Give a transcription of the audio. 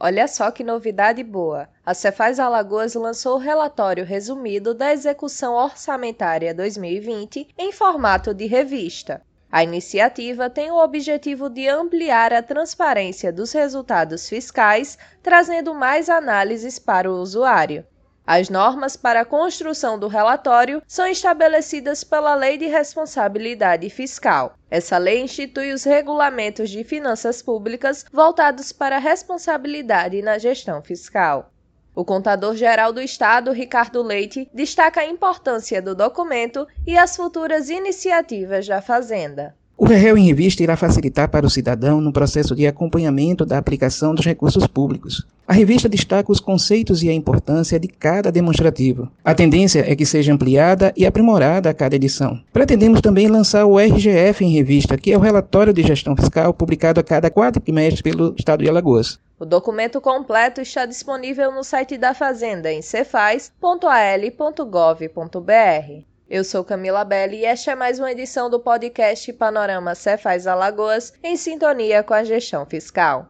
Olha só que novidade boa! A Cefaz Alagoas lançou o relatório resumido da execução orçamentária 2020 em formato de revista. A iniciativa tem o objetivo de ampliar a transparência dos resultados fiscais, trazendo mais análises para o usuário. As normas para a construção do relatório são estabelecidas pela Lei de Responsabilidade Fiscal. Essa lei institui os regulamentos de finanças públicas voltados para a responsabilidade na gestão fiscal. O contador-geral do Estado, Ricardo Leite, destaca a importância do documento e as futuras iniciativas da Fazenda. O REREL em Revista irá facilitar para o cidadão no processo de acompanhamento da aplicação dos recursos públicos. A revista destaca os conceitos e a importância de cada demonstrativo. A tendência é que seja ampliada e aprimorada a cada edição. Pretendemos também lançar o RGF em Revista, que é o relatório de gestão fiscal publicado a cada quatro trimestres pelo Estado de Alagoas. O documento completo está disponível no site da Fazenda em cefaz.al.gov.br. Eu sou Camila Belli e esta é mais uma edição do podcast Panorama Cefaz Alagoas em sintonia com a gestão fiscal.